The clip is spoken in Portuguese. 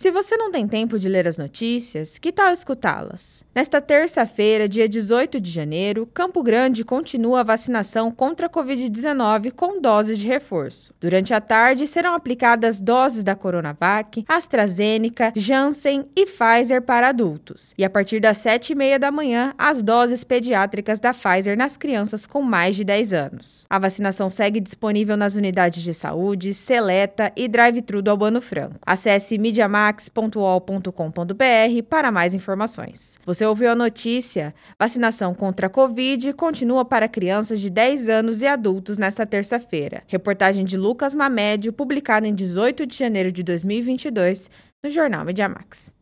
Se você não tem tempo de ler as notícias, que tal escutá-las? Nesta terça-feira, dia 18 de janeiro, Campo Grande continua a vacinação contra a Covid-19 com doses de reforço. Durante a tarde, serão aplicadas doses da Coronavac, AstraZeneca, Janssen e Pfizer para adultos. E a partir das 7h30 da manhã, as doses pediátricas da Pfizer nas crianças com mais de 10 anos. A vacinação segue disponível nas unidades de saúde, Seleta e Drive-Thru do Albano Franco. Acesse MediaMar max.ol.com.br para mais informações. Você ouviu a notícia? Vacinação contra a Covid continua para crianças de 10 anos e adultos nesta terça-feira. Reportagem de Lucas Mamédio, publicada em 18 de janeiro de 2022 no jornal Mediamax.